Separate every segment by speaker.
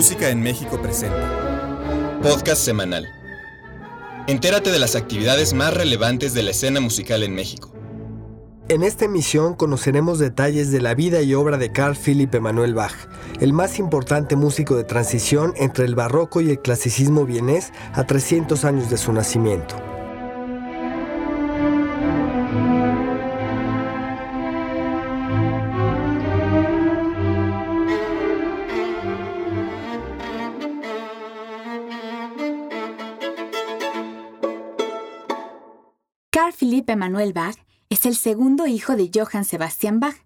Speaker 1: Música en México presenta. Podcast semanal. Entérate de las actividades más relevantes de la escena musical en México.
Speaker 2: En esta emisión conoceremos detalles de la vida y obra de Carl Philipp Emanuel Bach, el más importante músico de transición entre el barroco y el clasicismo vienés a 300 años de su nacimiento.
Speaker 3: Carl Philipp Emanuel Bach es el segundo hijo de Johann Sebastian Bach.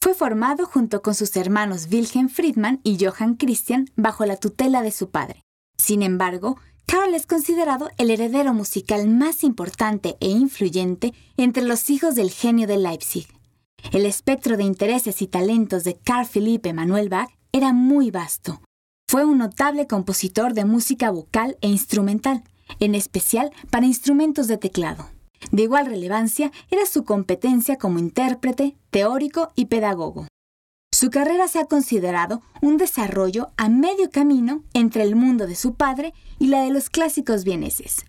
Speaker 3: Fue formado junto con sus hermanos Wilhelm Friedman y Johann Christian bajo la tutela de su padre. Sin embargo, Carl es considerado el heredero musical más importante e influyente entre los hijos del genio de Leipzig. El espectro de intereses y talentos de Carl Philipp Emanuel Bach era muy vasto. Fue un notable compositor de música vocal e instrumental, en especial para instrumentos de teclado. De igual relevancia era su competencia como intérprete, teórico y pedagogo. Su carrera se ha considerado un desarrollo a medio camino entre el mundo de su padre y la de los clásicos vieneses.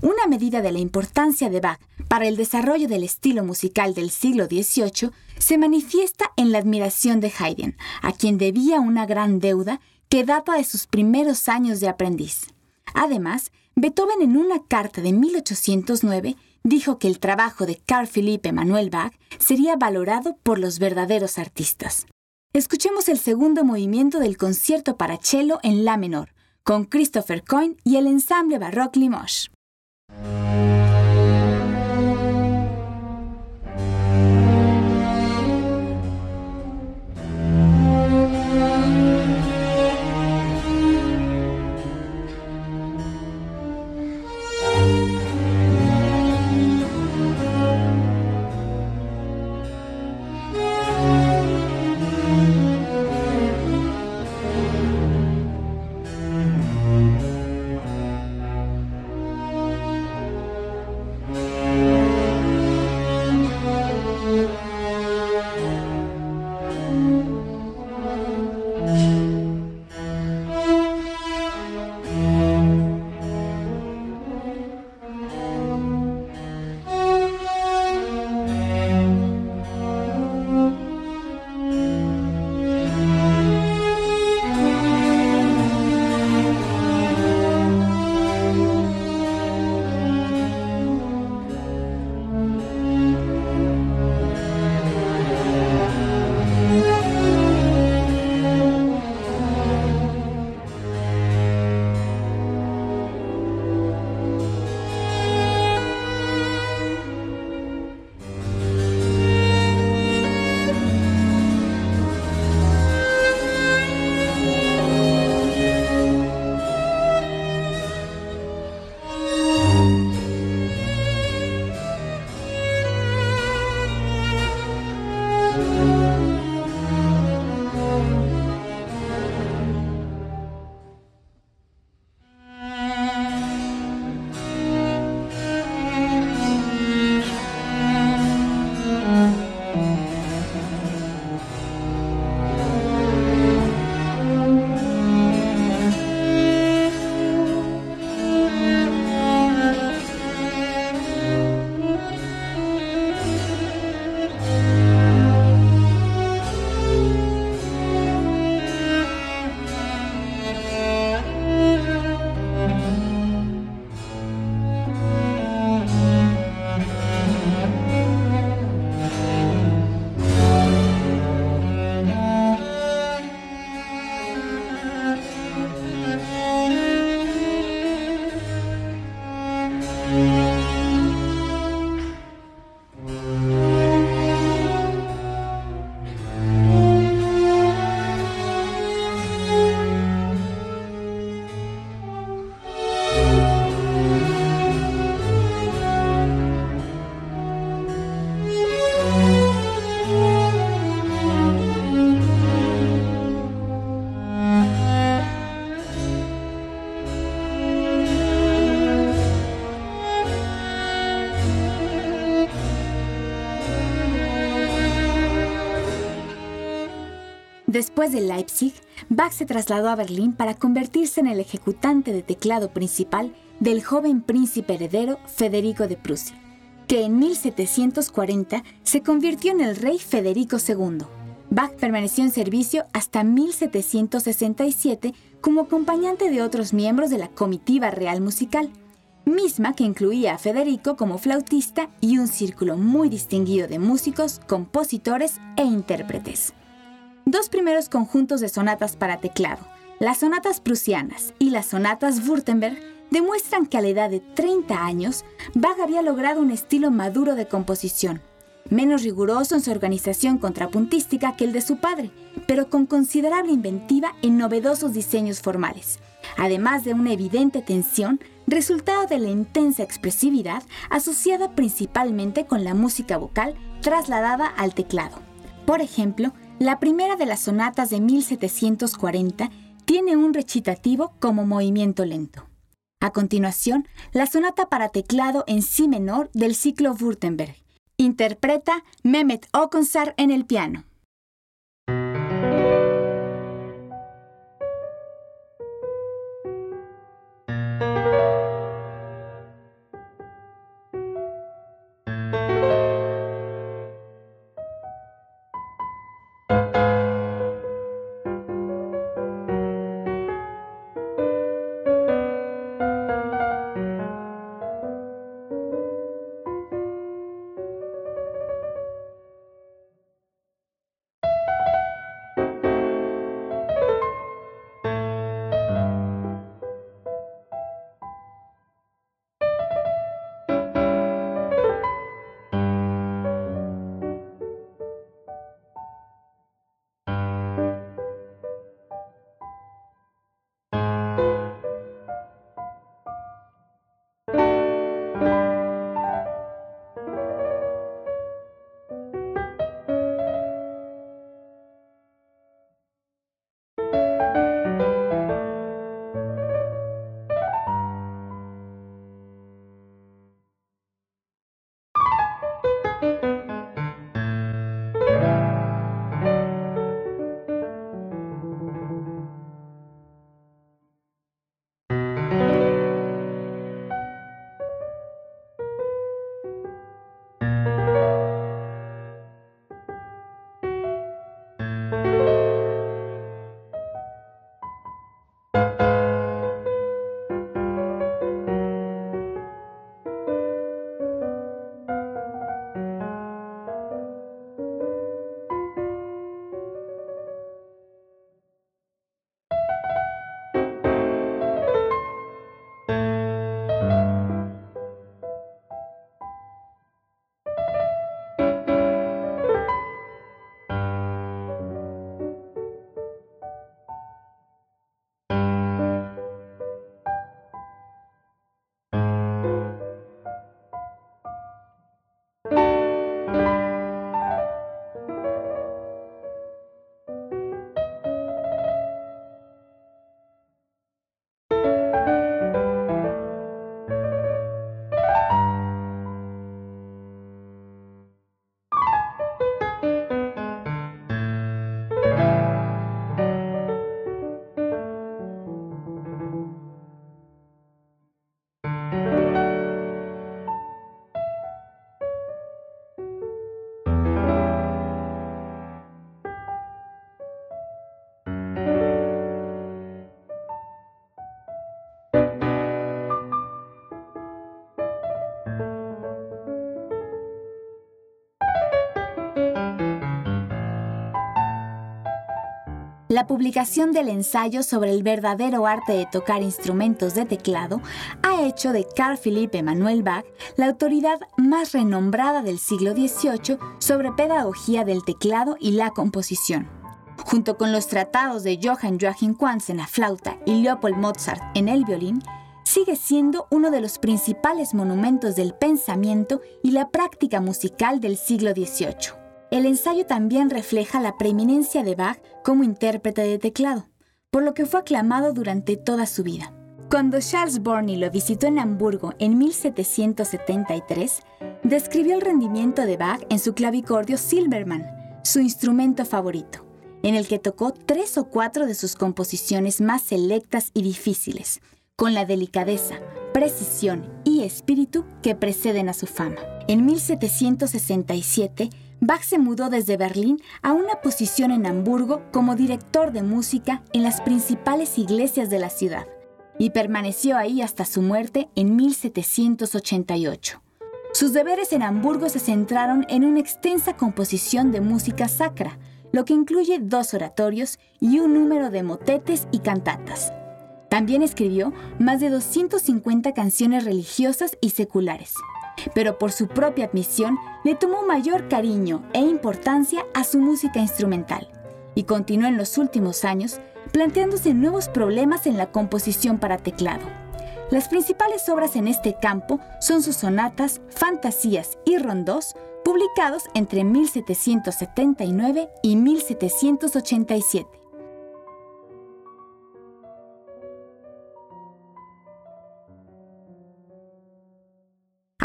Speaker 3: Una medida de la importancia de Bach para el desarrollo del estilo musical del siglo XVIII se manifiesta en la admiración de Haydn, a quien debía una gran deuda que data de sus primeros años de aprendiz. Además, Beethoven en una carta de 1809 dijo que el trabajo de Carl Philipp Emanuel Bach sería valorado por los verdaderos artistas. Escuchemos el segundo movimiento del concierto para cello en la menor, con Christopher Coyne y el ensamble Baroque Limoges. Después de Leipzig, Bach se trasladó a Berlín para convertirse en el ejecutante de teclado principal del joven príncipe heredero Federico de Prusia, que en 1740 se convirtió en el rey Federico II. Bach permaneció en servicio hasta 1767 como acompañante de otros miembros de la comitiva real musical, misma que incluía a Federico como flautista y un círculo muy distinguido de músicos, compositores e intérpretes dos primeros conjuntos de sonatas para teclado, las sonatas prusianas y las sonatas Württemberg, demuestran que a la edad de 30 años, Bach había logrado un estilo maduro de composición, menos riguroso en su organización contrapuntística que el de su padre, pero con considerable inventiva en novedosos diseños formales, además de una evidente tensión resultado de la intensa expresividad asociada principalmente con la música vocal trasladada al teclado. Por ejemplo, la primera de las sonatas de 1740 tiene un recitativo como movimiento lento. A continuación, la sonata para teclado en si menor del ciclo Württemberg. Interpreta Mehmet Okonsar en el piano. La publicación del ensayo sobre el verdadero arte de tocar instrumentos de teclado ha hecho de Carl Philipp Emanuel Bach la autoridad más renombrada del siglo XVIII sobre pedagogía del teclado y la composición. Junto con los tratados de Johann Joachim Quantz en la flauta y Leopold Mozart en el violín, sigue siendo uno de los principales monumentos del pensamiento y la práctica musical del siglo XVIII. El ensayo también refleja la preeminencia de Bach como intérprete de teclado, por lo que fue aclamado durante toda su vida. Cuando Charles Borny lo visitó en Hamburgo en 1773, describió el rendimiento de Bach en su clavicordio Silbermann, su instrumento favorito, en el que tocó tres o cuatro de sus composiciones más selectas y difíciles, con la delicadeza, precisión y espíritu que preceden a su fama. En 1767, Bach se mudó desde Berlín a una posición en Hamburgo como director de música en las principales iglesias de la ciudad y permaneció ahí hasta su muerte en 1788. Sus deberes en Hamburgo se centraron en una extensa composición de música sacra, lo que incluye dos oratorios y un número de motetes y cantatas. También escribió más de 250 canciones religiosas y seculares, pero por su propia admisión le tomó mayor cariño e importancia a su música instrumental y continuó en los últimos años planteándose nuevos problemas en la composición para teclado. Las principales obras en este campo son sus sonatas, fantasías y rondos, publicados entre 1779 y 1787.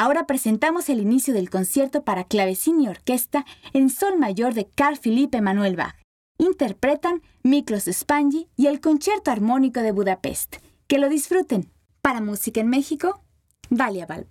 Speaker 3: Ahora presentamos el inicio del concierto para clavecín y orquesta en sol mayor de Carl Philipp Emanuel Bach. Interpretan Miklos Spangi y el Concierto Armónico de Budapest. Que lo disfruten. Para Música en México, Dalia Valp.